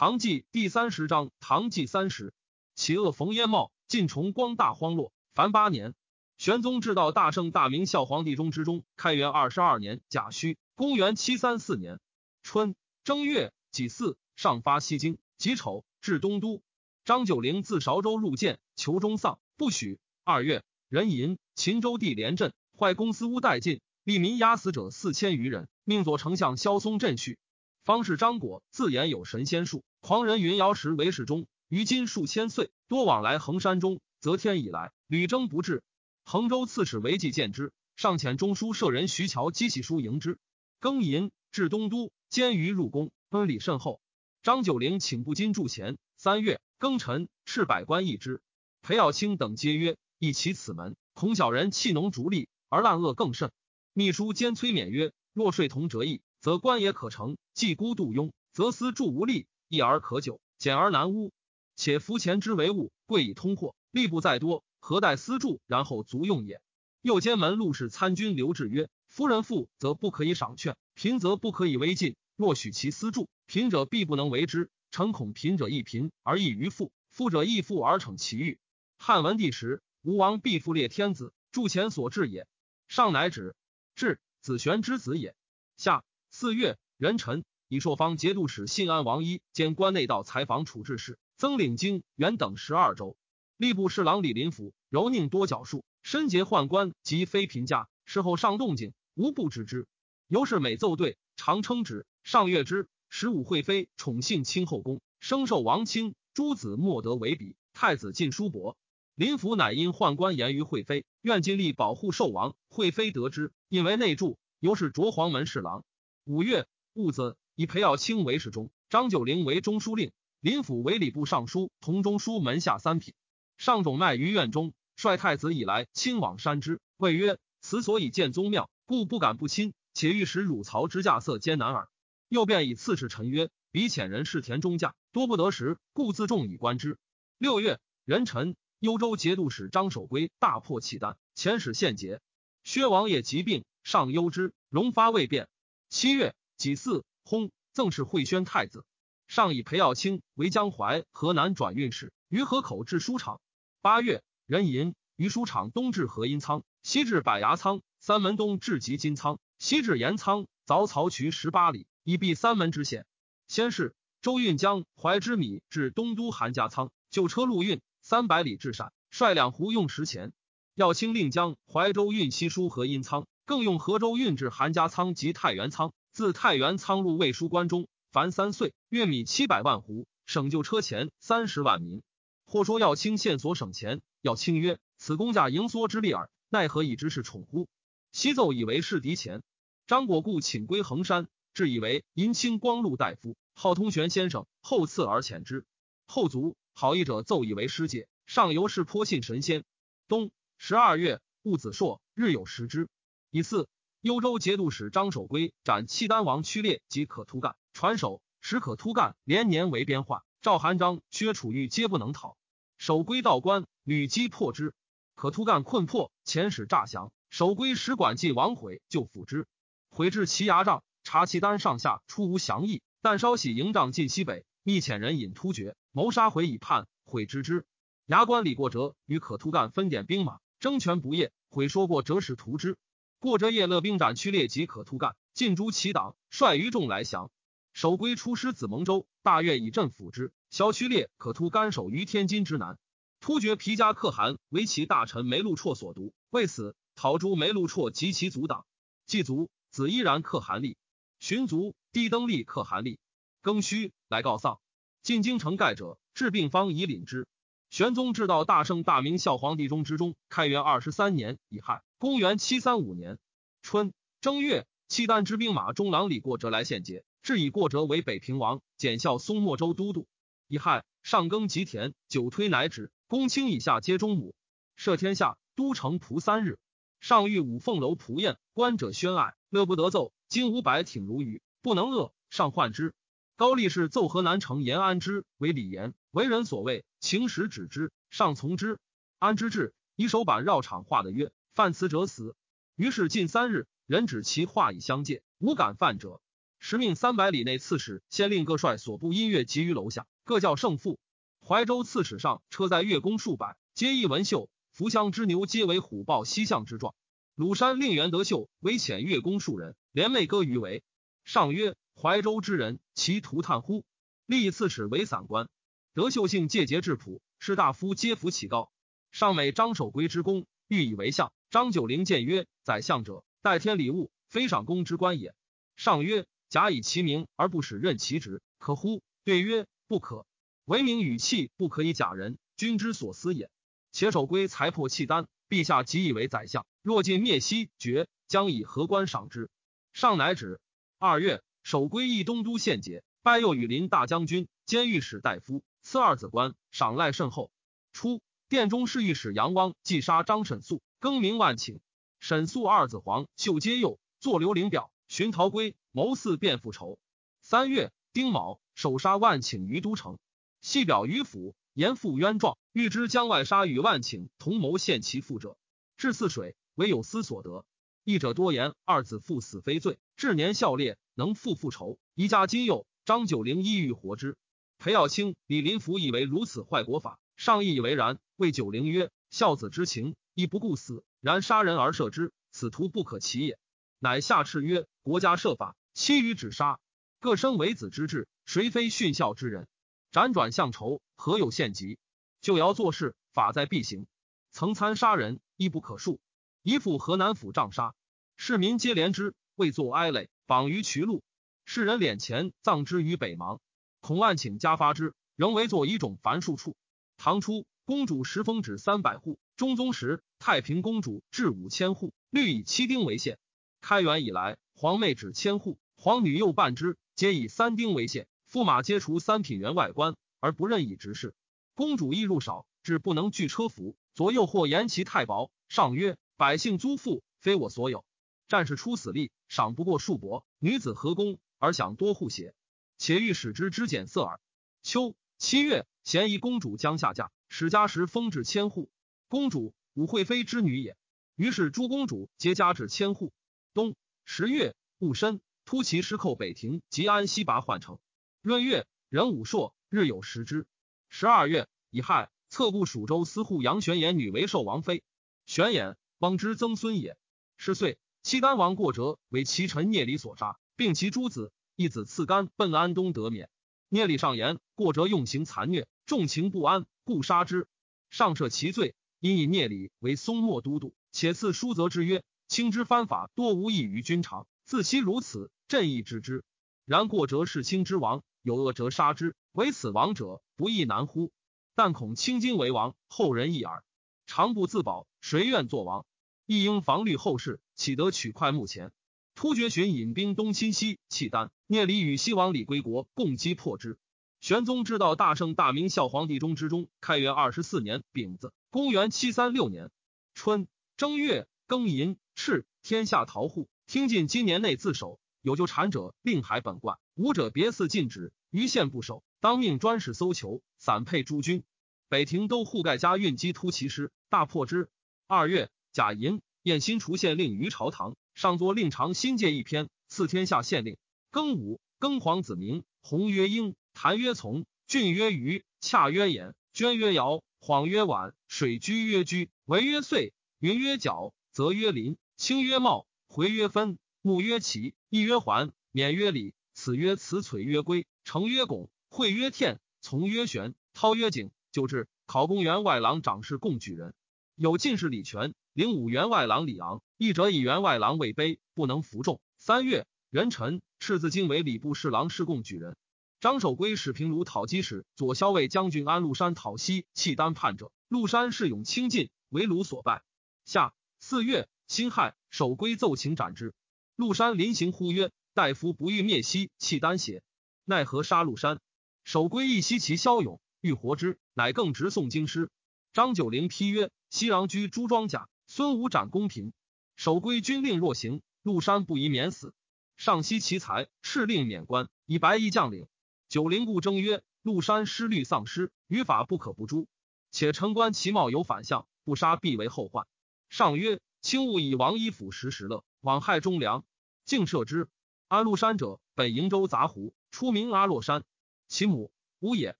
唐纪第三十章，唐纪三十，其恶逢烟茂，晋崇光大荒落。凡八年，玄宗至道大圣大明孝皇帝中之中，开元二十二年甲戌，公元七三四年春正月己巳，上发西京，己丑至东都。张九龄自韶州入见，求中丧，不许。二月，壬寅，秦州地连镇，坏公司屋殆尽，利民压死者四千余人，命左丞相萧嵩镇叙。方士张果自言有神仙术，狂人云瑶石为世中，于今数千岁，多往来衡山中，择天以来，屡征不至。衡州刺史韦继见之，上遣中书舍人徐桥击起书迎之。庚寅，至东都，监于入宫，恩礼甚厚。张九龄请步金铸前。三月庚辰，敕百官议之。裴耀卿等皆曰：“议其此门，恐小人弃农逐利，而滥恶更甚。”秘书兼催勉曰：“若税同折役。”则官也可成，既孤度庸，则私助无力，易而可久，简而难污。且夫钱之为物，贵以通货，利不在多，何待私助，然后足用也？右监门录事参军刘志曰：“夫人富，则不可以赏劝；贫则不可以威禁。若许其私助，贫者必不能为之。诚恐贫者亦贫而异于富，富者亦富而逞其欲。汉文帝时，吴王必复列天子，助前所至也。上乃止。至子玄之子也。下。”四月，壬辰，以朔方节度使信安王一兼关内道采访处置使，曾领京元等十二州。吏部侍郎李林甫柔佞多矫术，身结宦官及非贫家。事后上动静，无不知之。尤是每奏对，常称之。上月之，十五惠妃宠幸清后宫，生受王卿，诸子莫得为比。太子进书伯，林甫乃因宦官言于惠妃，愿尽力保护寿王。惠妃得知，因为内助，尤是着黄门侍郎。五月戊子，以裴耀卿为侍中，张九龄为中书令，林甫为礼部尚书，同中书门下三品。上种麦于院中，率太子以来，亲往山之，谓曰：“此所以见宗庙，故不敢不亲，且欲使汝曹之驾色艰难耳。”又便以刺史陈曰：“彼遣人视田中驾，多不得时，故自重以观之。”六月壬辰，幽州节度使张守珪大破契丹，遣使献捷。薛王爷疾病，上忧之，荣发未变。七月己巳，薨，赠是惠宣太子。上以裴耀卿为江淮河南转运使，于河口至书场。八月壬寅，于书场东至河阴仓，西至百牙仓，三门东至吉金仓，西至盐仓，凿曹渠十八里，以避三门之险。先是，周运江淮之米至东都韩家仓，就车路运三百里至陕，率两湖用石钱。耀卿令江淮州运西书河阴仓。更用河州运至韩家仓及太原仓，自太原仓入魏书关中，凡三岁，月米七百万斛，省就车钱三十万民。或说要清线索省钱，要清曰：“此公价盈缩之利耳，奈何以之是宠乎？”西奏以为是敌钱。张果故请归衡山，至以为银清光禄大夫，号通玄先生，后赐而遣之。后卒，好义者奏以为师姐，上游是颇信神仙。冬十二月，戊子朔，日有食之。以四幽州节度使张守珪斩契丹王屈烈及可突干，传首使可突干连年为边患，赵韩章、薛楚玉皆不能讨。守珪道官屡击破之，可突干困迫，遣使诈降。守珪使管记王悔就抚之，悔至其牙帐，查契丹上下出无降意，但稍喜营帐进西北，密遣人引突厥谋杀悔以叛，悔知之。牙关李过哲与可突干分点兵马，争权不业，悔说过折使图之。过这夜乐兵斩屈烈即可突干，尽诛其党，率余众来降。守归出师子蒙州，大悦以镇抚之。萧屈烈可突干守于天津之南。突厥皮加可汗为其大臣梅禄绰所独，为此讨诛梅禄绰及其族党。祭卒子依然可汗立，寻族低登立可汗立。庚戌来告丧。进京城盖者，治病方以领之。玄宗至道大圣大明孝皇帝中之中，开元二十三年乙亥。公元七三五年春正月，契丹之兵马中郎李过哲来献捷，致以过哲为北平王，检校松漠州都督。乙亥，上耕吉田，久推乃止。公卿以下皆中母。赦天下，都城仆三日。上御五凤楼仆宴，观者宣爱，乐不得奏。金五百挺如鱼，不能遏。上患之。高力士奏河南城延安之为李严，为人所谓，情使止之，上从之。安之至，以手板绕场画的曰。犯此者死。于是近三日，人指其画以相戒，无敢犯者。时命三百里内刺史先令各率所部音乐集于楼下，各叫胜负。怀州刺史上车载乐工数百，皆一文绣。扶乡之牛皆为虎豹西向之状。鲁山令袁德秀为遣乐工数人，连袂歌于为。上曰：怀州之人，其徒叹乎？立刺史为散官。德秀性介节质朴，士大夫皆服其高。上美张守圭之功，欲以为相。张九龄谏曰：宰相者，代天礼物，非赏功之官也。上曰：假以其名而不使任其职，可乎？对曰：不可。为名与气不可以假人，君之所思也。且守圭才破契丹，陛下即以为宰相。若尽灭西绝，将以何官赏之？上乃止。二月，守归义东都县节，拜右羽林大将军，兼御史大夫，赐二子官，赏赖甚厚。初，殿中侍御史杨汪既杀张沈素，更名万顷。沈素二子黄秀皆幼，作刘伶表，寻逃归，谋似便复仇。三月，丁卯，首杀万顷于都城。系表于府，言复冤状，欲知江外杀与万顷同谋献其父者，至泗水，唯有司所得。义者多言二子父死非罪，至年孝烈，能复复仇。一家今幼，张九龄意欲活之。裴耀卿、李林甫以为如此坏国法，上亦以为然。谓九龄曰：“孝子之情，亦不顾死，然杀人而赦之，此徒不可其也。”乃下敕曰：“国家设法，期于止杀，各生为子之志，谁非殉孝之人？”辗转向仇，何有限极？就尧做事，法在必行。曾参杀人，亦不可恕。以赴河南府杖杀，市民皆怜之，未作哀泪，绑于渠路。世人敛钱葬之于北邙。孔万顷加发之，仍为作一种凡数处。唐初，公主十封止三百户；中宗时，太平公主至五千户，律以七丁为限。开元以来，皇妹止千户，皇女又半之，皆以三丁为限。驸马皆除三品员外官，而不任以直事。公主亦入少，至不能具车服。左右或言其太薄。上曰：百姓租赋，非我所有。战士出死力，赏不过数帛。女子何功而享多护邪？且欲使之之减色耳。秋七月，咸宜公主将下嫁，史家时封至千户。公主武惠妃之女也。于是诸公主皆加至千户。冬十月戊申，突骑失寇北庭及安西拔换城。闰月，壬午朔，日有食之。十二月，乙亥，侧部蜀州司户杨玄言女为寿王妃。玄衍，汪之曾孙也。是岁，契丹王过折为其臣聂礼所杀，并其诸子。一子赐干，奔安东得免。聂礼上言过折用刑残虐，众情不安，故杀之。上赦其罪，因以聂礼为松漠都督，且赐书则之曰：“卿之藩法多无异于君常，自其如此，朕亦知之。然过折是卿之王。”有恶则杀之，唯此王者不亦难乎？但恐卿今为王，后人异耳。常不自保，谁愿作王？亦应防虑后事，岂得取快目前？突厥寻引兵东侵西，契丹聂离与西王李归国共击破之。玄宗之道大圣大明孝皇帝中之中，开元二十四年丙子，公元七三六年春正月庚寅，敕天下逃户，听尽今年内自首。有就产者，令海本贯；无者别寺禁止。于县不守，当命专使搜求，散配诸军。北庭都护盖家运击突骑师，大破之。二月，甲寅，燕新除县令于朝堂，上作令长新界一篇，赐天下县令。庚午，庚黄子明，红曰英，谭曰从，俊曰余，洽曰衍，捐曰尧，晃曰晚，水居曰居，为曰岁，云曰角，则曰林，清曰茂，回曰分。木曰齐，义曰环，免曰礼，此曰辞璀曰归，成曰拱，会曰天，从曰玄，涛曰景。就至考公员外郎长侍共举人，有进士李全，领武员外郎李昂，一者以员外郎位卑，不能服众。三月，元辰，赤字经为礼部侍郎侍贡举人。张守珪使平卢讨击时，左骁卫将军安禄山讨西契丹叛者，禄山恃勇轻进，为卢所败。夏四月，辛亥，守珪奏请斩之。禄山临行呼曰：“大夫不欲灭西契丹邪？奈何杀禄山？”守归一袭其骁勇，欲活之，乃更直送京师。张九龄批曰：“西壤居朱庄甲，孙武斩公平。守规军令若行，陆山不宜免死。上惜其才，敕令免官，以白衣将领。九龄故争曰：‘陆山失律丧失，于法不可不诛。且城官其貌有反相，不杀必为后患。’上曰：‘卿勿以王衣辅食食乐，枉害忠良。’”竟赦之。安禄山者，本瀛州杂胡，出名阿洛山。其母吴也，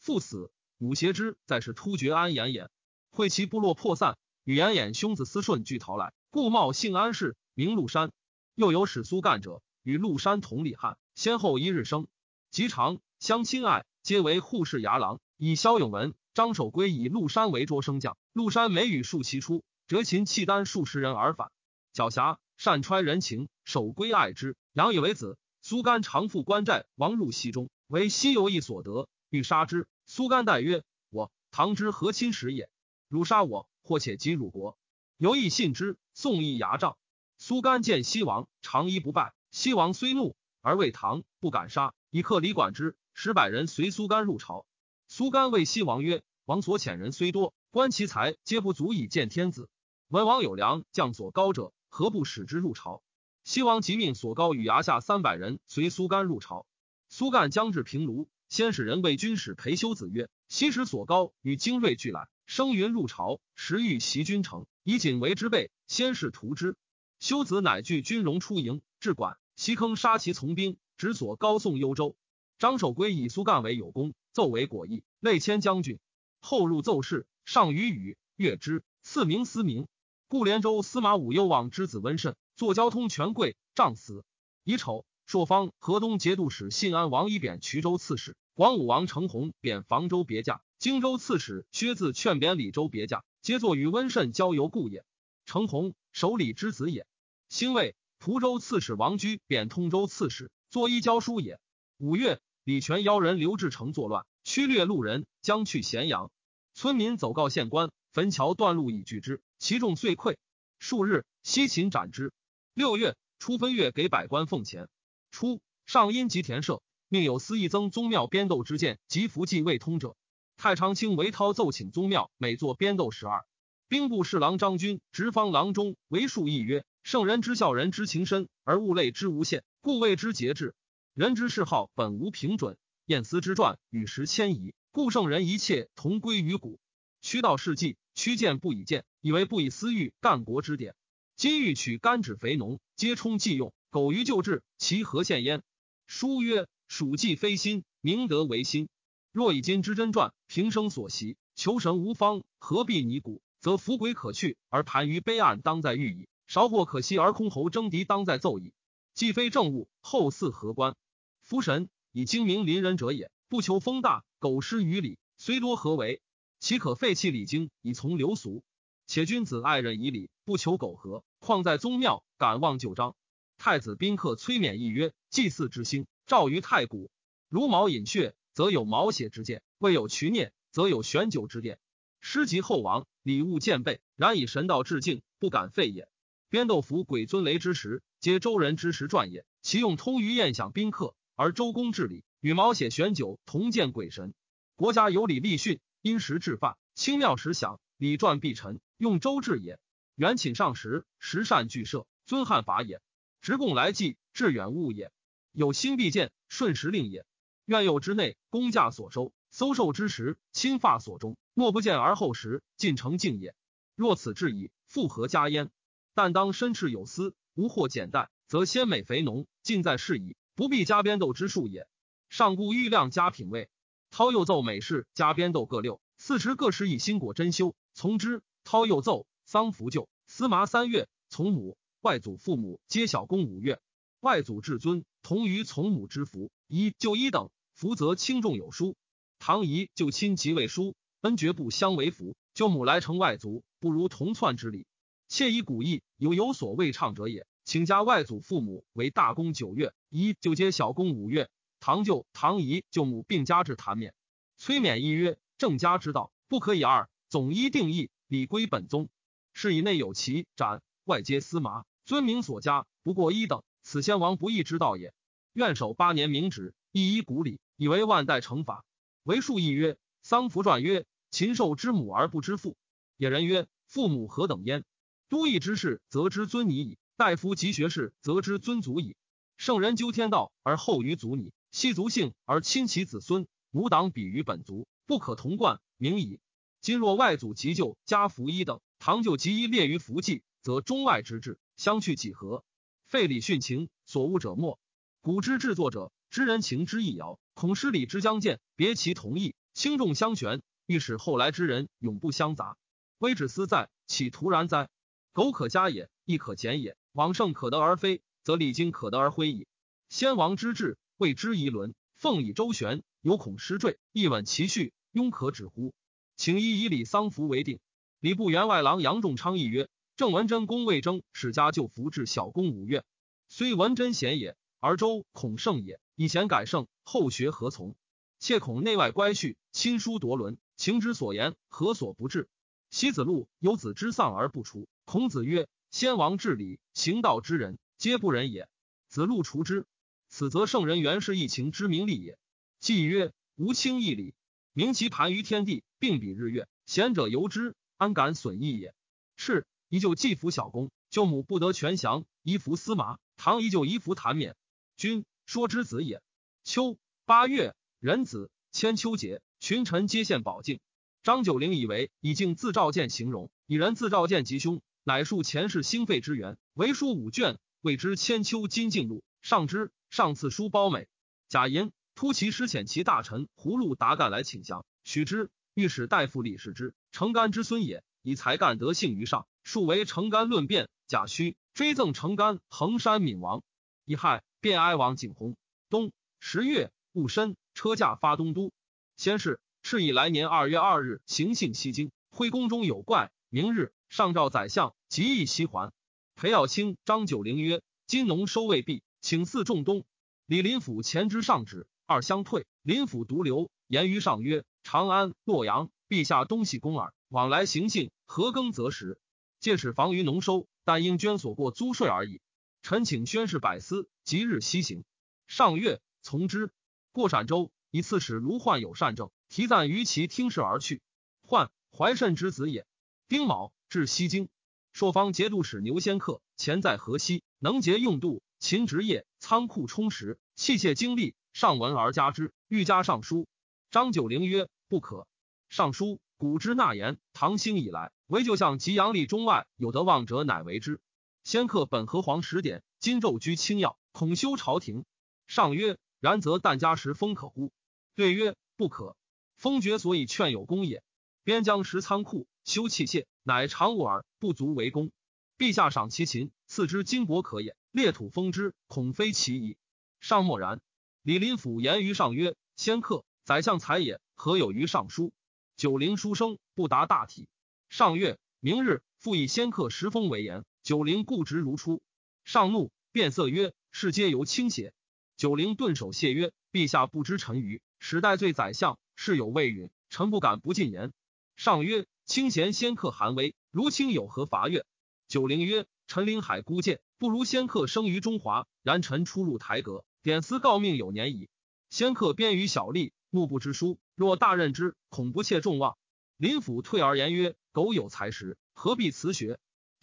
父死，母挟之，在是突厥安延衍。会其部落破散，与延衍兄子思顺俱逃来，故冒姓安氏，名禄山。又有使苏干者，与禄山同李汉，先后一日生。及长相亲爱，皆为护士牙郎。以萧永文、张守珪以禄山为捉升将，陆山每与数骑出，折秦契丹数十人而返。狡黠，善揣人情，守珪爱之，养以为子。苏干常赴官寨，亡入西中，为西游役所得，欲杀之。苏干代曰：“我唐之和亲时也，汝杀我，或且及辱国。”犹亦信之。宋义牙帐。苏干见西王，长揖不拜。西王虽怒，而为唐，不敢杀，以克礼管之。十百人随苏干入朝。苏干谓西王曰：“王所遣人虽多，观其才，皆不足以见天子。文王有良将所高者，何不使之入朝？”西王即命所高与衙下三百人随苏干入朝。苏干将至平卢，先使人谓军使裴修子曰：“昔时所高与精锐俱来，生云入朝，时欲袭君城，以锦为之备。先是图之。修子乃具军容出营，至管袭坑杀其从兵，直所高送幽州。张守珪以苏干为有功，奏为果毅，累迁将军。后入奏事，上于宇，阅之，赐名思明。故连州司马武攸往之子温慎。坐交通权贵，杖死。乙丑，朔方河东节度使信安王一贬衢州刺史，广武王程弘贬房州别驾，荆州刺史薛自劝贬李州别驾，皆作与温慎交游故也。程弘守礼之子也。兴魏蒲州刺史王居贬通州刺史，作一交书也。五月，李全邀人刘志成作乱，驱掠路人，将去咸阳。村民走告县官，汾桥断路以拒之，其众遂溃。数日，西秦斩之。六月初分月，给百官奉钱。初，上因及田舍，命有司议增宗庙编斗之见及符记未通者。太常卿韦涛奏请宗庙每作编斗十二。兵部侍郎张军直方郎中为数议曰：圣人之孝，人之情深，而物类之无限，故谓之节制。人之嗜好本无平准，晏思之传与时迁移，故圣人一切同归于古。屈道事迹，屈谏不以谏，以为不以私欲干国之典。今欲取干脂肥农，皆充忌用。苟于旧制，其何献焉？书曰：蜀计非心，明德为心。若以今之真传，平生所习，求神无方，何必泥古？则伏鬼可去，而盘于悲暗，当在御矣；韶获可惜，而空侯争敌，当在奏矣。既非政务，后嗣何官？夫神以精明临人者也，不求风大，苟失于礼，虽多何为？岂可废弃礼经，以从流俗？且君子爱人以礼，不求苟合，况在宗庙，敢忘旧章？太子宾客崔勉亦曰：祭祀之兴，照于太古。如毛饮血，则有毛血之见；未有渠孽，则有玄酒之殿。师及后王，礼物渐备，然以神道致敬，不敢废也。边斗服鬼尊雷之时，皆周人之时传也。其用通于宴享宾客，而周公治礼，与毛血玄酒同见鬼神。国家有礼立训，因时制范，清庙时享。礼传必臣，用周制也。元寝上时，时善俱设，尊汉法也。直贡来祭，致远物也。有心必见，顺时令也。愿佑之内，公价所收，搜受之时，亲发所中。莫不见而后时，尽诚敬也。若此至矣，复何加焉？但当身赤有司，无或简淡，则鲜美肥浓，尽在是矣，不必加编斗之术也。上故欲量加品位。涛又奏美事，加编斗各六，四时各施以新果珍馐。从之，涛又奏丧服就司马三月，从母外祖父母皆小公五月，外祖至尊同于从母之福，一就一等，福则轻重有殊。唐仪就亲即位书，恩爵不相为福，舅母来承外族，不如同窜之礼。窃以古意，有有所未畅者也。请加外祖父母为大公九月，一就接小公五月。唐舅唐仪舅母并加至谭冕。崔冕一曰：正家之道，不可以二。总一定义，礼归本宗。是以内有其斩，外皆司马尊名所加，不过一等。此先王不义之道也。愿守八年明旨，一依古礼，以为万代成法。为数亦曰：丧服传曰：禽兽之母而不知父。野人曰：父母何等焉？都邑之事，则知尊尼矣；大夫及学士，则知尊祖矣。圣人究天道而后于族拟，系族姓而亲其子孙，吾党比于本族，不可同冠，名矣。今若外祖及舅家服一等，堂舅及一列于服祭，则中外之志相去几何？废礼殉情，所恶者莫。古之制作者，知人情之易遥，恐失礼之将见，别其同意，轻重相悬，欲使后来之人永不相杂。微止思在，岂徒然哉？苟可加也，亦可减也。往圣可得而非，则礼经可得而恢矣。先王之治，谓之一伦，奉以周旋，有恐失坠，一稳其序，庸可止乎？请依以礼丧服为定。礼部员外郎杨仲昌议曰：郑文贞公魏征史家就服至小公五月，虽文贞贤也。而周恐胜也，以贤改胜，后学何从？切恐内外乖序，亲疏夺伦，情之所言，何所不至？西子路有子之丧而不除。孔子曰：“先王治礼，行道之人，皆不仁也。子路除之，此则圣人原是一情之名利也。”既曰：“无轻义礼，明其盘于天地，并比日月，贤者由之，安敢损益也？”是依旧继服小公，舅母不得全降，依服司马。唐依旧依服谭冕。君说之子也。秋八月，壬子，千秋节，群臣皆献宝镜。张九龄以为以镜自召见形容，以人自召见吉凶，乃述前世兴废之源。为书五卷，谓之《千秋金镜录》。上之，上次书褒美。贾寅突其师遣其大臣胡禄达干来请降，许之。御史大夫李世之，成干之孙也，以才干得幸于上，数为成干论辩。贾诩追赠成干衡山敏王。乙亥。便哀王景洪。冬十月戊申，车驾发东都。先是，是以来年二月二日，行幸西京。徽宫中有怪。明日，上诏宰相，即意西还。裴耀卿、张九龄曰：“今农收未毕，请赐仲冬。”李林甫前之上旨，二相退。林甫独留，言于上曰：“长安、洛阳，陛下东西宫耳，往来行幸，何耕择时？借使防于农收，但应捐所过租税而已。”臣请宣誓百司，即日西行。上月从之。过陕州，以刺史卢焕有善政，提赞于其听事而去。焕怀慎之子也。丁卯，至西京。朔方节度使牛先克前在河西，能节用度，勤职业，仓库充实，器械精利。上闻而加之，欲加尚书。张九龄曰：“不可。尚书古之纳言，唐兴以来，唯就像及阳历中外有得望者，乃为之。”先克本河皇十典，今骤居清要，恐修朝廷。上曰：然则但加时封可乎？对曰：不可。封爵所以劝有功也。边疆食仓库，修器械，乃常物耳，不足为功。陛下赏其勤，赐之金帛可也。列土封之，恐非其宜。上默然。李林甫言于上曰：先克，宰相才也，何有于尚书？九龄书生，不达大体。上月，明日复以先克时封为言。九龄固执如初，上怒，变色曰：“世皆由倾斜。”九龄顿首谢曰：“陛下不知臣愚，时代罪宰相，事有未允，臣不敢不进言。”上曰：“清贤先克寒微，如卿有何伐越？”九龄曰：“臣临海孤贱，不如先克生于中华。然臣出入台阁，典司诰命有年矣。先克编于小吏，目不知书，若大任之，恐不切众望。”林甫退而言曰：“苟有才识，何必辞学？”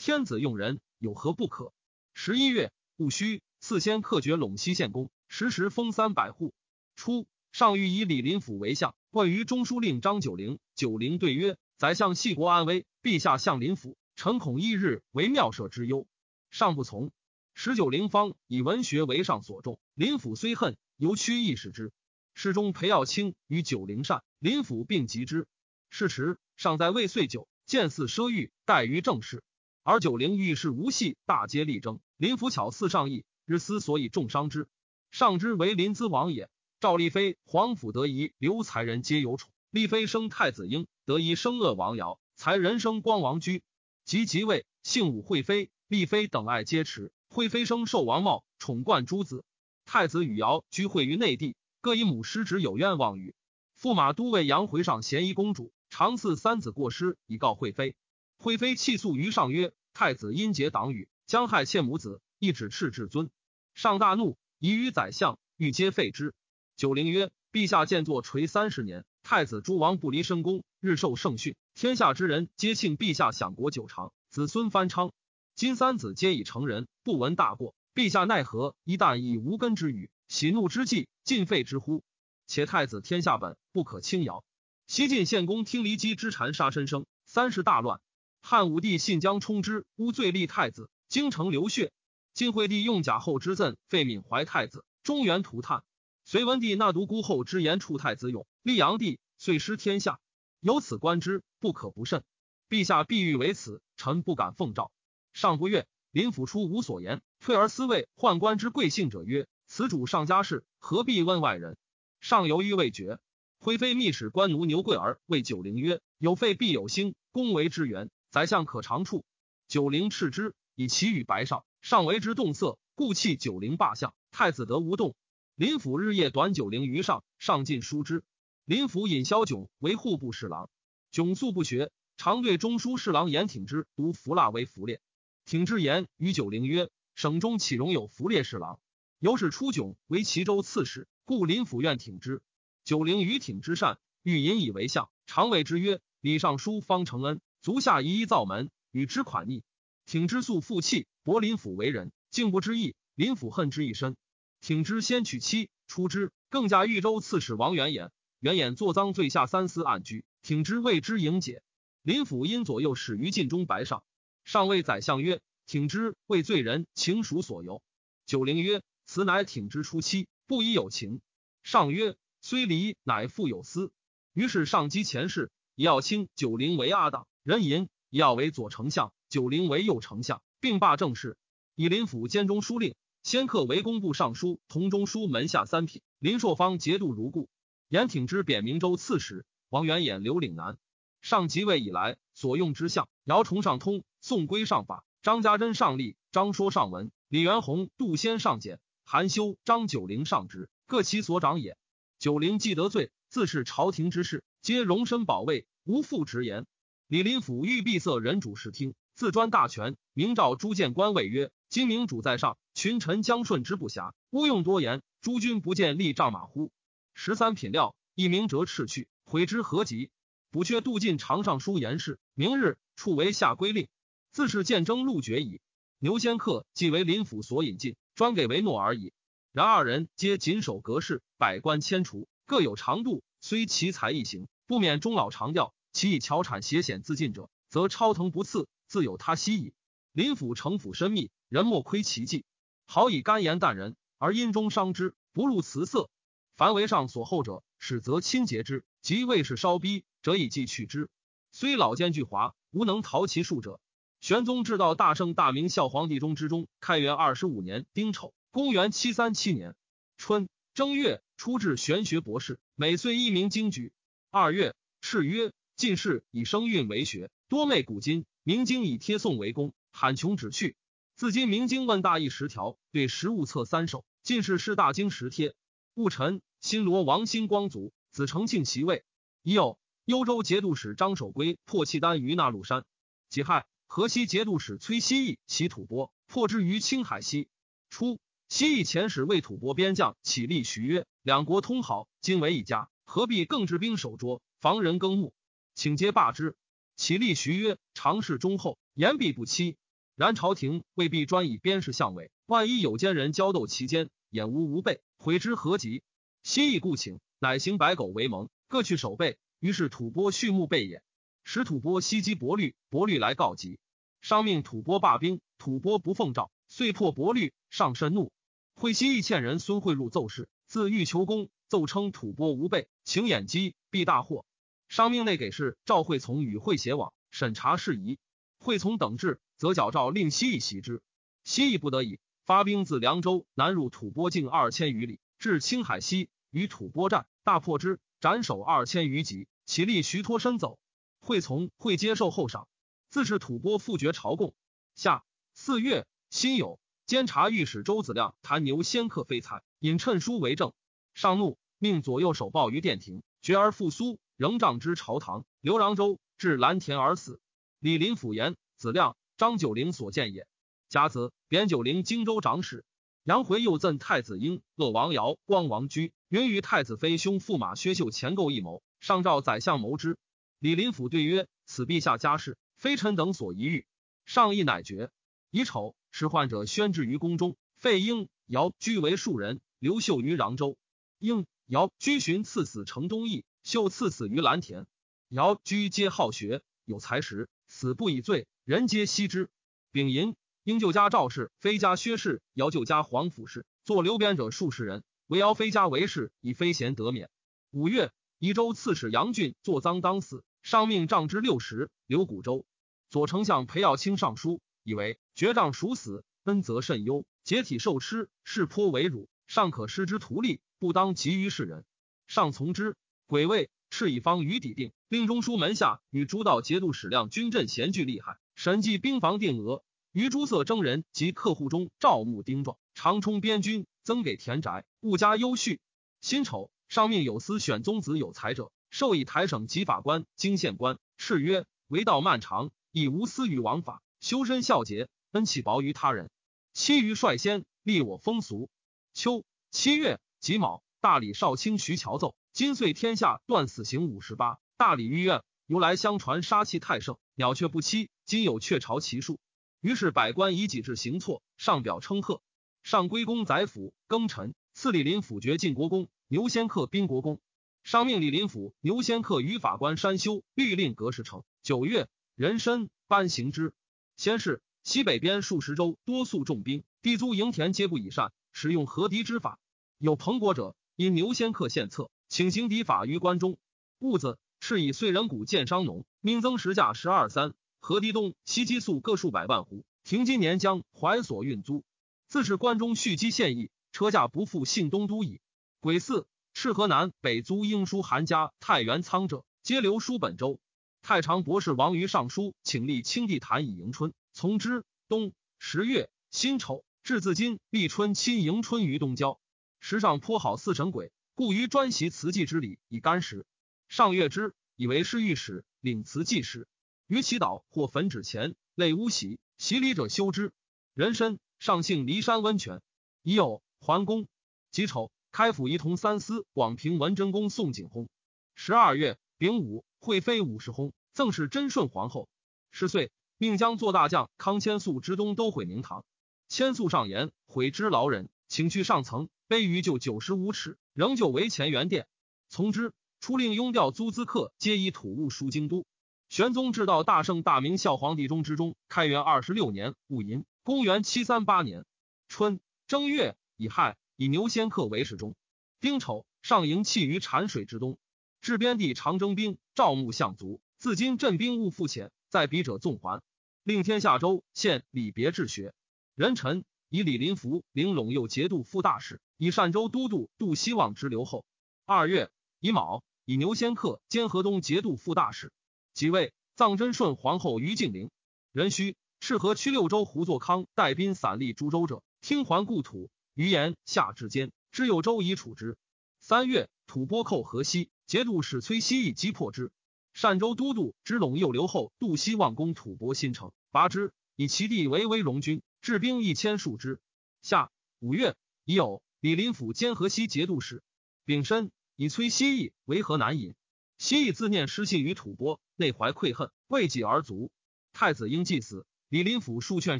天子用人，有何不可？十一月戊戌，赐先克爵陇西县公，时时封三百户。初，上谕以李林甫为相，问于中书令张九龄。九龄对曰：“宰相系国安危，陛下相林甫，臣恐一日为庙社之忧。”上不从。十九龄方以文学为上所重，林甫虽恨，犹屈意使之。侍中裴耀卿与九龄善，林甫并及之。是时，尚在未岁久，见似奢欲，待于政事。而九龄遇事无隙，大皆力争。林福巧似上意，日思所以重伤之。上之为临淄王也。赵丽妃皇甫得仪，刘才人皆有宠。丽妃生太子婴，得仪生恶王尧，才人生光王居。及即位，姓武，惠妃、丽妃等爱皆持。惠妃生寿王茂，宠冠诸子。太子与尧居会于内地，各以母失职有愿望语。驸马都尉杨回上咸宜公主，常赐三子过失，以告惠妃。惠妃泣诉于上曰：“太子因结党羽，将害妾母子，一指斥至尊。上大怒，疑于宰相，欲皆废之。”九龄曰：“陛下见作垂三十年，太子诸王不离深宫，日受圣训，天下之人皆庆陛下享国久长，子孙翻昌。今三子皆已成人，不闻大过，陛下奈何？一旦以无根之语，喜怒之际，尽废之乎？且太子天下本，不可轻摇。西晋献公听骊姬之谗杀身生，三世大乱。”汉武帝信将充之，污罪立太子，京城流血。晋惠帝用假后之赠废闵怀太子，中原涂炭。隋文帝纳独孤后之言处太子勇，立阳帝，遂失天下。由此观之，不可不慎。陛下必欲为此，臣不敢奉诏。上不悦，林甫初无所言，退而思谓宦官之贵姓者曰：“此主上家事，何必问外人？”上犹豫未决。徽妃密使官奴牛贵儿谓九龄曰：“有废必有兴，恭为之源，宰相可长处。”九龄斥之，以其与白上，上为之动色，故弃九龄罢相。太子得无动。林甫日夜短九龄于上，上进书之。林甫引萧炯为户部侍郎，炯素不学，常对中书侍郎严挺之读符蜡为符列。挺之言与九龄曰：“省中岂容有符列侍郎？”由是出炯为齐州刺史，故林府愿挺之。九龄于挺之善，欲引以为相，常谓之曰：“李尚书方承恩，足下一一造门，与之款逆。”挺之素负气，博林府为人，竟不知义。林府恨之一身。挺之先娶妻，出之，更嫁豫州刺史王元衍。元衍作赃罪下三司暗居，挺之为之迎解。林府因左右使于禁中白上，上谓宰相曰：“挺之为罪人，情属所由。”九龄曰：“此乃挺之初妻，不宜有情。”上曰：“虽离，乃复有私。”于是上击前事，以要卿九龄为阿党，人淫以要为左丞相，九龄为右丞相，并罢政事，以林府兼中书令。先客为工部尚书、同中书门下三品。林朔方节度如故。严挺之贬明州刺史。王元衍留岭南。上即位以来，所用之相：姚崇上通，宋归上法，张家珍上立，张说上文，李元宏、杜先上简，韩修、张九龄上职，各其所长也。九龄既得罪，自是朝廷之事，皆容身保卫，无复直言。李林甫欲闭塞人主视听，自专大权，明诏诸谏官谓曰：“今明主在上。”群臣将顺之不暇，勿用多言。诸君不见立仗马乎？十三品料，一明折斥去，悔之何及？补阙杜进常上书言事，明日处为下归令。自是见征路绝矣。牛仙客既为林府所引进，专给为诺而已。然二人皆谨守格式，百官迁除，各有长度。虽其才异行，不免终老长调。其以巧产邪险自尽者，则超腾不次，自有他息矣。林府城府深密，人莫窥其迹。好以甘言淡人，而阴中伤之，不入辞色。凡为上所厚者，始则亲结之；即未是稍逼，则以计去之。虽老奸巨猾，无能逃其术者。玄宗至道大圣大明孝皇帝中之中，开元二十五年丁丑，公元七三七年春正月，初至玄学博士，每岁一名经举。二月，敕曰：进士以声韵为学，多昧古今；明经以贴宋为功，罕穷止去。自今明经问大义十条，对实物册三首，进士是大经十帖。戊辰，新罗王新光祖，子承庆袭位。已有幽州节度使张守珪破契丹于那禄山。己亥，河西节度使崔希义起吐蕃，破之于青海西。初，西义遣使为吐蕃边将起立徐曰：“两国通好，今为一家，何必更置兵守捉，防人耕牧？请皆罢之。”起立徐曰：“常侍忠厚，言必不欺。”然朝廷未必专以边事相委，万一有奸人交斗其间，掩无无备，悔之何及？心意故请，乃行白狗为盟，各去守备。于是吐蕃畜牧备也。使吐蕃袭击伯律，伯律来告急，商命吐蕃罢兵，吐蕃不奉诏，遂破伯律，上甚怒。会西义欠人孙惠入奏事，自欲求功，奏称吐蕃无备，请掩击，必大祸。商命内给事赵惠从与会协往审查事宜，惠从等至。则矫诏令西邑袭之，西邑不得已，发兵自凉州南入吐蕃境二千余里，至青海西，与吐蕃战，大破之，斩首二千余级。起立徐脱身走，惠从会接受后赏，自是吐蕃复绝朝贡。下四月，辛酉，监察御史周子亮弹牛仙客非才，引趁书为证。上怒，命左右手抱于殿庭，决而复苏，仍杖之朝堂。刘郎州至蓝田而死。李林甫言子亮。张九龄所见也。甲子，贬九龄荆州长史。杨回又赠太子婴乐王尧、光王居，云与太子妃兄驸马薛秀前构一谋，上召宰相谋之。李林甫对曰：“此陛下家事，非臣等所宜遇。”上意乃决。乙丑，使患者宣至于宫中，废婴、尧居为庶人，留秀于壤州。婴、尧居寻赐死城东邑，秀赐死于蓝田。尧居皆好学，有才识，死不以罪。人皆惜之。丙寅，应旧家赵氏，非家薛氏；尧旧家黄甫氏，作流鞭者数十人，唯姚飞家为氏，以非贤得免。五月，宜州刺史杨俊作赃当死，上命杖之六十，留古州。左丞相裴耀卿上书，以为绝杖属死，恩泽甚忧，解体受吃，是颇为辱，尚可施之徒利，不当急于世人。上从之。癸未，敕以方于抵定，令中书门下与诸道节度使量军阵贤聚厉害，审计兵防定额。于诸色征人及客户中赵募丁壮，长充边军，增给田宅，物加优恤。辛丑，上命有司选宗子有才者，授以台省及法官、经县官。敕曰：为道漫长，以无私于王法，修身孝节，恩气薄于他人。其余率先，立我风俗。秋七月己卯，大理少卿徐乔奏。今岁天下断死刑五十八，大理御院由来相传杀气太盛，鸟雀不栖。今有雀巢其数，于是百官以己至行错，上表称贺。上归公宰府庚辰，赐李林府爵晋国公，牛仙客宾国公。上命李林府牛仙客与法官山修律令格式成。九月，人参颁行之。先是，西北边数十州多宿重兵，地租营田皆不以善，使用河敌之法。有彭国者，因牛仙客献策。请行敌法于关中，戊子，敕以岁人谷建商农，命增时价十二三。河堤东西积粟各数百万斛，停今年将淮所运租。自是关中蓄积现役，车驾不复信东都矣。癸巳，敕河南北租应书韩家太原仓者，皆留书本州。太常博士王于上书，请立清帝坛以迎春，从之。冬十月辛丑，至自今立春亲迎春于东郊，时上颇好四神鬼。故于专习辞祭之礼以干时，上月之，以为是御史，领辞祭时。于祈祷或焚纸钱，类污洗，洗礼者修之。人参上幸骊山温泉，已有桓公。己丑，开府仪同三司广平文贞公宋景薨。十二月丙午，惠妃武氏薨，赠是贞顺皇后。十岁，命将做大将康千素之东都毁明堂。千素上言毁之劳人，请去上层。卑于就九十五尺，仍旧为乾元殿。从之，出令拥调租资客，皆以土物输京都。玄宗至道大圣大明孝皇帝中之中，开元二十六年戊寅，公元七三八年春正月乙亥，以牛仙客为侍中。丁丑，上营弃于产水之东。至边地长征兵，赵牧相卒。自今镇兵勿复遣，在彼者纵还。令天下州县礼别治学。人臣以李林福领陇右节度副大使。以善州都督杜希望之留后。二月乙卯，以牛仙客兼河东节度副大使。即位，葬真顺皇后于敬陵。壬戌，赤河区六州胡作康带兵散立诸州者，听还故土。余言下至坚，知有州以处之。三月，吐蕃寇河西，节度使崔希义击破之。善州都督之陇右留后杜希望攻吐蕃新城，拔之，以其地为威龙军，治兵一千数之。夏五月，已有。李林甫兼河西节度使，丙申，以崔希义为河南尹。希义自念失信于吐蕃，内怀愧恨，为己而卒。太子应祭死，李林甫数劝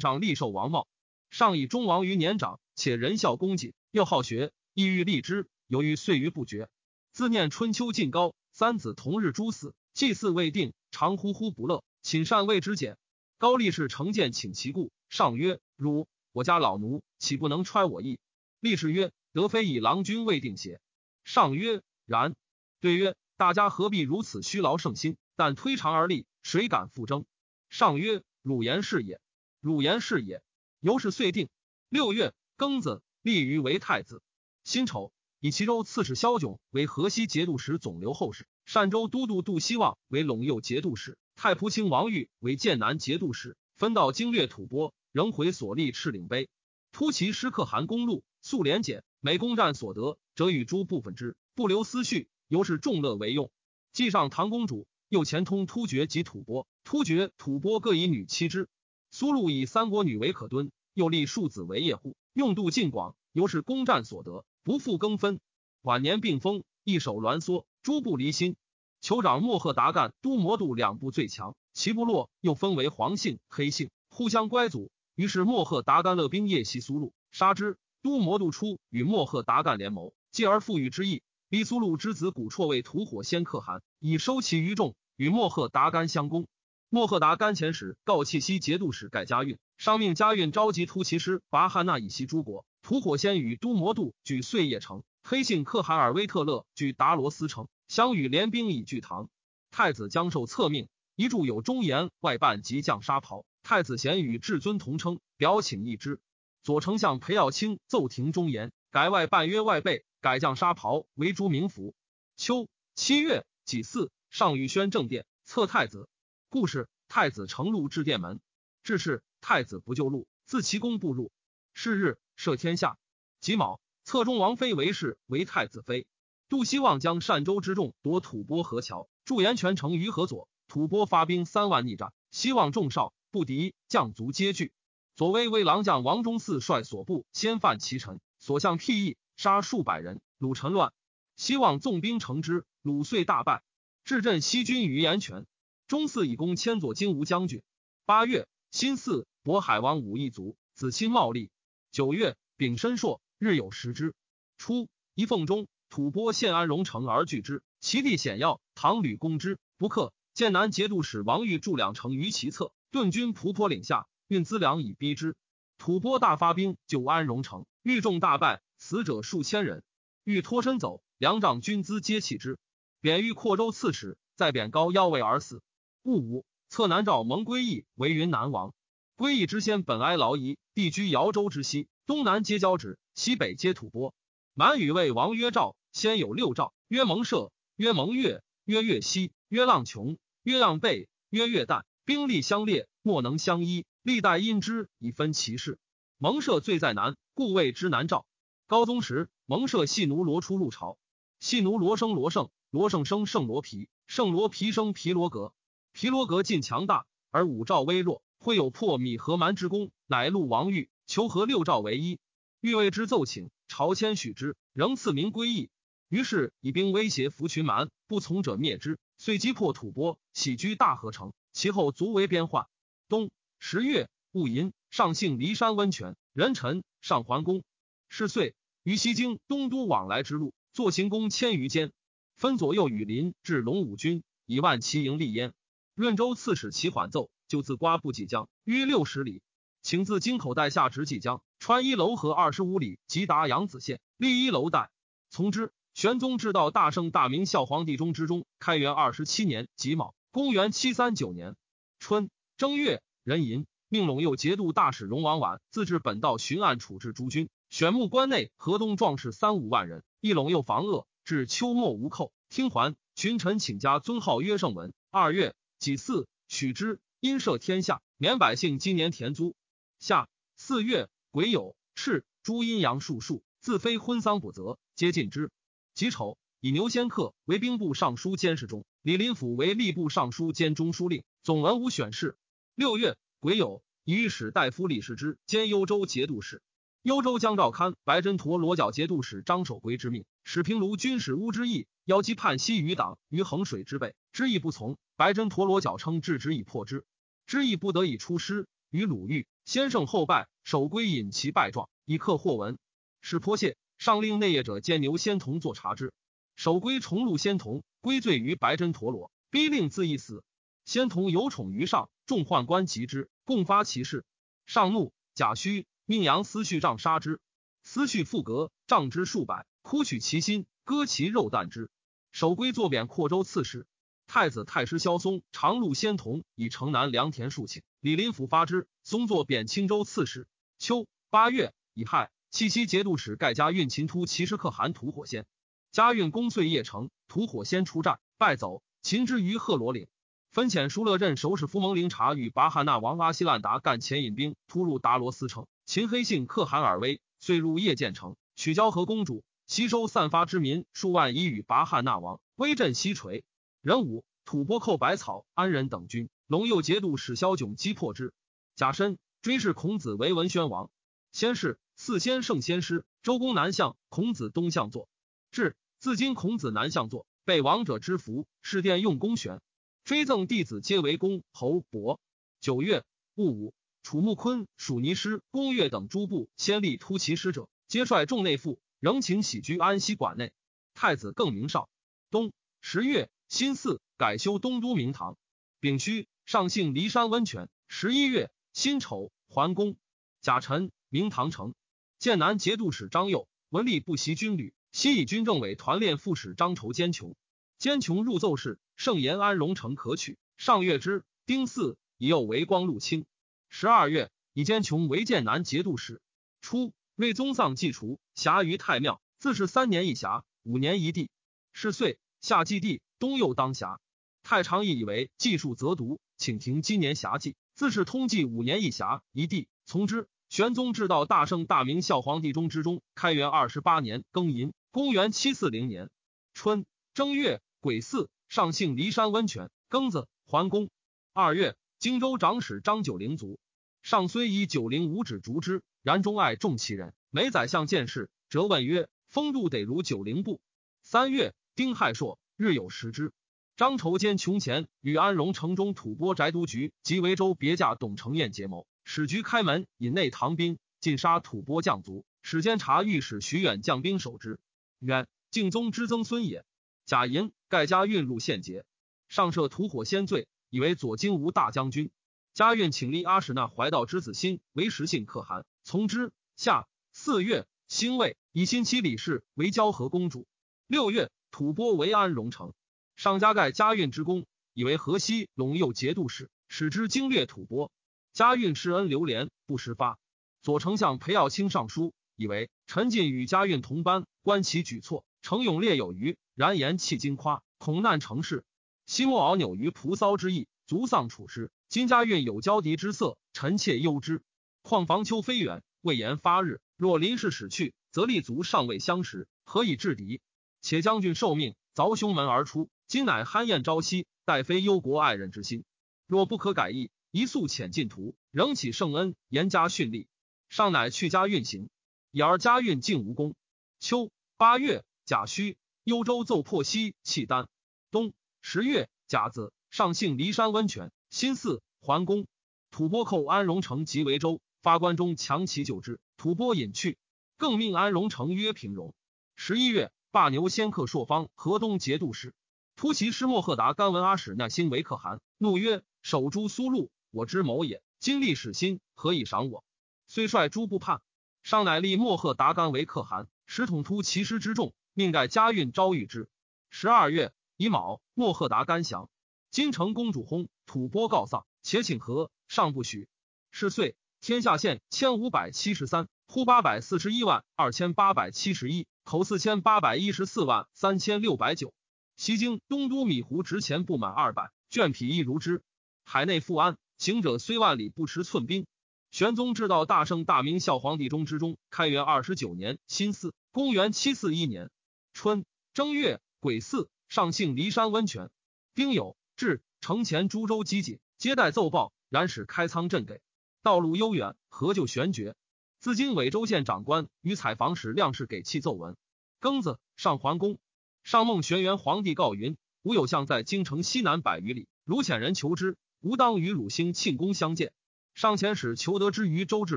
上立受王茂。上以忠王于年长，且仁孝恭谨，又好学，意欲立之，由于岁余不绝。自念春秋晋高，三子同日诛死，祭祀未定，常呼呼不乐，寝善未之简。高力士成见请其故，上曰：“汝我家老奴，岂不能揣我意？”立士曰：“德非以郎君未定邪？”上曰：“然。”对曰：“大家何必如此虚劳圣心？但推长而立，谁敢复争？”上曰：“汝言是也，汝言是也。”由是遂定。六月庚子，立于为太子。辛丑，以齐州刺史萧炯为河西节度使总留后事，单州都督杜希望为陇右节度使，太仆卿王玉为剑南节度使，分道经略吐蕃，仍回所立赤岭碑，突骑师可汗公路。素廉简，每攻战所得，则与诸部分之，不留思绪，由是众乐为用。既上唐公主，又前通突厥及吐蕃，突厥、吐蕃各以女妻之。苏禄以三国女为可敦，又立庶子为业户，用度尽广，由是攻战所得，不复更分。晚年病风，一手挛缩，诸部离心。酋长莫赫达干、都摩度两部最强，其部落又分为黄姓、黑姓，互相乖阻。于是莫赫达干勒兵夜袭苏禄，杀之。都摩度出与莫赫达干联谋，继而赋予之意。逼苏禄之子古绰为吐火仙可汗，以收其余众，与莫赫达干相攻。莫赫达干遣使告契西节度使盖家运，商命家运召集突骑师拔汉那以袭诸国，吐火仙与都摩度举碎叶城，黑信可汗尔威特勒举达罗斯城，相与联兵以拒唐。太子将受策命，一柱有忠言，外办即将沙袍。太子贤与至尊同称，表请一之。左丞相裴耀卿奏廷忠言，改外办约外备，改将沙袍为诸名服。秋七月己巳，上御宣正殿，册太子。故事太子乘路至殿门，至是太子不就路，自其宫步入。是日。摄天下，己卯，册中王妃为氏，为太子妃。杜希望将善州之众夺吐蕃河桥，驻延泉城于河左。吐蕃发兵三万逆战，希望众少不敌，将卒皆惧。左威为郎将王忠嗣率所部先犯其臣，所向辟易，杀数百人，鲁臣乱。希望纵兵乘之，鲁遂大败，至镇西军于延泉。忠嗣以功迁左金吾将军。八月，辛巳，渤海王武一族子亲茂立。九月，丙申朔，日有食之。初，一凤中，吐蕃献安荣城而拒之，其地险要，唐吕攻之，不克。剑南节度使王玉筑两城于其侧，顿军蒲坡岭下，运资粮以逼之。吐蕃大发兵救安荣城，遇众大败，死者数千人。欲脱身走，粮帐军资皆弃之。贬于扩州刺史，再贬高腰位而死。戊午，策南诏蒙归义为云南王。归义之先本哀牢夷，地居瑶州之西，东南皆交趾，西北皆吐蕃。满语谓王曰赵，先有六赵，曰蒙舍，曰蒙越，曰越西，曰浪穷，曰浪背，曰越旦。兵力相列，莫能相依，历代因之以分其事。蒙舍罪在南，故谓之南诏。高宗时，蒙舍细奴罗出入朝，系奴罗生罗胜，罗胜生胜罗皮，胜罗皮生皮罗格，皮罗格尽强大，而五赵微弱。会有破米和蛮之功，乃录王玉求和六赵为一。欲为之奏请，朝迁许之，仍赐名归义。于是以兵威胁伏群蛮，不从者灭之。遂击破吐蕃，起居大河城。其后卒为边患。冬十月戊寅，上幸骊山温泉。壬辰，上桓公。是岁，于西京东都往来之路，坐行宫千余间，分左右羽林至龙武军，以万骑营立焉。润州刺史齐缓奏。就自瓜布济江约六十里，请自京口带下直济江，穿一楼河二十五里，即达扬子县，立一楼带。从之。玄宗至道大圣大明孝皇帝中之中，开元二十七年己卯，公元七三九年春正月壬寅，命陇右节度大使荣王琬自至本道巡按处置诸军，选募关内河东壮士三五万人，一陇右防恶，至秋末无寇。听还，群臣请加尊号曰圣文。二月己巳，许之。因赦天下，免百姓今年田租。夏四月，癸酉，赤诸阴阳数数，自非婚丧不择，皆禁之。己丑，以牛仙客为兵部尚书监事中，李林甫为吏部尚书兼中书令，总文武选事。六月，癸酉，以御史大夫李世之兼幽州节度使。幽州江兆堪白真陀罗角节度使张守珪之命，使平卢军使乌之义邀击叛西余党于衡水之北，之意不从，白真陀罗角称制之以破之。知意不得已出师，于鲁豫先胜后败，守归引其败状，以克或文。是颇谢，上令内业者见牛仙童作察之。守归重录仙童，归罪于白真陀罗，逼令自缢死。仙童有宠于上，众宦官及之，共发其事。上怒，贾诩命杨思绪杖杀之。思绪复革，杖之数百，哭取其心，割其肉啖之。守归坐贬扩州刺史。太子太师萧嵩常录仙童以城南良田数顷，李林甫发之，松作贬青州刺史。秋八月乙亥，弃西节度使盖家运秦突骑士可汗吐火仙，家运攻遂邺城，吐火仙出战败走，擒之于贺罗岭。分遣疏勒镇守使夫蒙灵察与拔汗那王阿西烂达干前引兵突入达罗斯城，秦黑信可汗尔威遂入邺建城，取交河公主，吸收散发之民数万，以与拔汗那王威震西垂。壬午，吐蕃寇百草、安仁等军，龙右节度使萧炯击破之。甲申，追谥孔子为文宣王。先是，四先圣先师，周公南向，孔子东向坐。至，自今孔子南向坐，被王者之福，侍殿用公玄，追赠弟子皆为公侯伯。九月戊午，楚穆坤、蜀尼师、公越等诸部先立突骑师者，皆率众内附，仍请喜居安西馆内。太子更名少。冬十月。辛巳，改修东都明堂。丙戌，上幸骊山温泉。十一月，辛丑，桓公。甲辰，明堂成。剑南节度使张佑文吏不习军旅，西以军政委团练副使张筹坚穷。坚琼入奏事，盛言安荣城可取。上月之丁巳，以右为光禄卿。十二月，以坚穷为剑南节度使。初，睿宗丧祭除，辖于太庙。自是三年一辖，五年一地。是岁，夏祭地，冬又当辖。太常议以为计数则读，请停今年辖祭。自是通计五年一辖一地，从之。玄宗至道大圣大明孝皇帝中之中，开元二十八年庚寅，公元七四零年春正月癸巳，上幸骊山温泉。庚子，桓公。二月，荆州长史张九龄卒。上虽以九龄五指逐之，然终爱重其人。每宰相见事，辄问曰：“风度得如九龄不？”三月，丁亥朔，日有食之。张筹兼穷钱，与安荣城中吐蕃翟都局及维州别驾董承彦结谋，使局开门，引内唐兵，尽杀吐蕃将卒。使监察御史徐远将兵守之。远，敬宗之曾孙也。贾银盖家运入献节，上设吐火先罪，以为左金吾大将军。家运请立阿史那怀道之子欣为实信可汗，从之。夏四月，兴卫以新妻李氏为交河公主。六月，吐蕃为安荣城。上加盖家运之功，以为河西陇右节度使，使之经略吐蕃。家运施恩流连，不时发。左丞相裴耀卿上书，以为陈进与家运同班，观其举措，诚勇烈有余。然言弃金夸，恐难成事。西莫敖扭于蒲骚之意，卒丧处师。今家运有交敌之色，臣妾忧之。况房秋非远，未言发日。若临事使去，则立足尚未相识，何以制敌？且将军受命，凿胸门而出。今乃酣宴朝夕，待非忧国爱人之心。若不可改意，一速遣进图，仍起圣恩，严加训力。上乃去家运行，已而家运竟无功。秋八月，甲戌，幽州奏破西契丹。冬十月，甲子，上幸骊山温泉。辛巳，桓公。吐蕃寇安荣城及维州，发关中强其救之，吐蕃隐去，更命安荣城曰平荣。十一月，罢牛先克朔方河东节度使。突骑师莫赫达干闻阿史那辛为可汗，怒曰：“守株苏禄，我之谋也。今立使心，何以赏我？”虽率诸部叛，上乃立莫赫达干为可汗，使统突其师之众，命盖家运招谕之。十二月乙卯，莫赫达干降。金城公主薨，吐蕃告丧，且请和，上不许。是岁，天下县千五百七十三，户八百四十一万二千八百七十一，口四千八百一十四万三千六百九。西京东都米湖值钱不满二百，卷匹亦如之。海内富安，行者虽万里不持寸兵。玄宗至道大圣大明孝皇帝中之中，开元二十九年辛巳，公元七四一年春正月癸巳，上幸骊山温泉。丁酉，至城前株洲饥馑，接待奏报，然使开仓赈给。道路悠远，何就悬绝？自今尾州县长官与采访使亮士给弃奏文。庚子，上桓公。上孟玄元皇帝告云：“吾有相在京城西南百余里，如遣人求之，吾当与汝兴庆功相见。”上遣使求得之于周至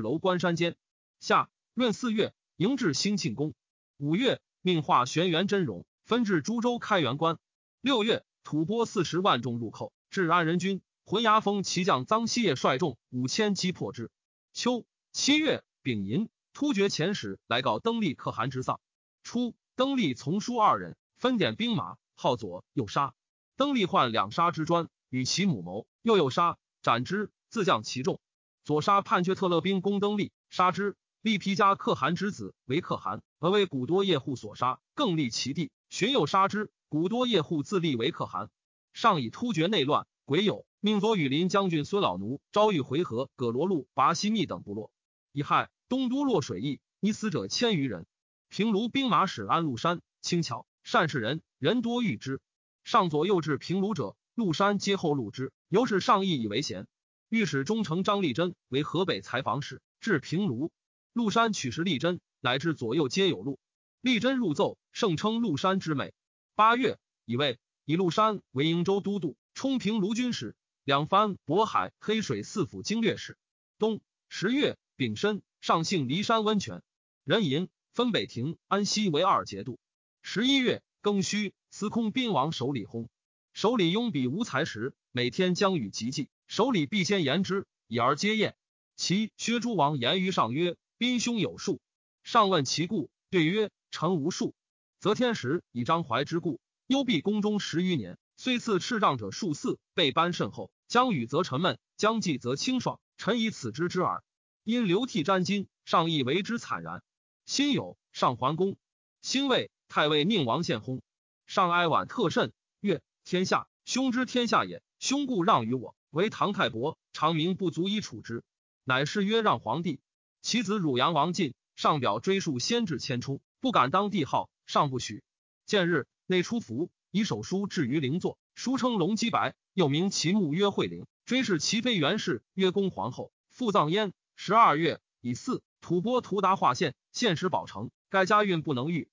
楼关山间。下闰四月，迎至兴庆宫。五月，命画玄元真容，分至株洲开元关。六月，吐蕃四十万众入寇，至安仁军，浑牙峰骑将臧希业率众五千击破之。秋七月丙寅，突厥遣使来告登利可汗之丧。初，登利从叔二人。分点兵马，号左右杀。登利患两杀之专，与其母谋，右右杀，斩之，自降其众。左杀叛却特勒兵攻登利，杀之。利皮加可汗之子为可汗，而为古多叶户所杀，更立其弟。寻有杀之，古多叶户自立为可汗。上以突厥内乱，癸酉，命左羽林将军孙老奴招谕回纥、葛罗路、拔西密等部落。乙亥，东都洛水邑，溺死者千余人。平卢兵马使安禄山轻巧。善事人，人多遇之。上左右至平卢者，禄山皆后录之。由是上意以为贤。御史中丞张立贞为河北采访使，至平卢，陆山取食立贞，乃至左右皆有路。立贞入奏，盛称陆山之美。八月，以为以陆山为瀛州都督，冲平卢军使，两番渤海、黑水四府经略使。冬十月丙申，上幸骊山温泉。人寅，分北庭、安西为二节度。十一月庚戌，司空宾王守礼薨。守礼拥比无才时，每天将与及祭。守礼必先言之，以而皆宴。其薛诸王言于上曰：“宾兄有数。”上问其故，对曰：“臣无数。”则天时以张怀之故，幽闭宫中十余年，虽赐赤杖者数四，被颁甚厚。将与则沉闷，将计则清爽。臣以此知之耳。因流涕沾巾，上亦为之惨然。辛酉，上桓公。辛未，太尉宁王献薨。上哀婉特甚，曰：“天下，兄之天下也。兄故让于我，为唐太伯，长名不足以处之。乃是曰让皇帝。其子汝阳王进，上表追述先至迁出，不敢当帝号，上不许。见日，内出服，以手书置于灵座，书称龙基白，又名其墓曰惠陵。追谥其妃元氏曰恭皇后，复葬焉。十二月，以四吐蕃图达化县，县使宝成。盖家运不能御，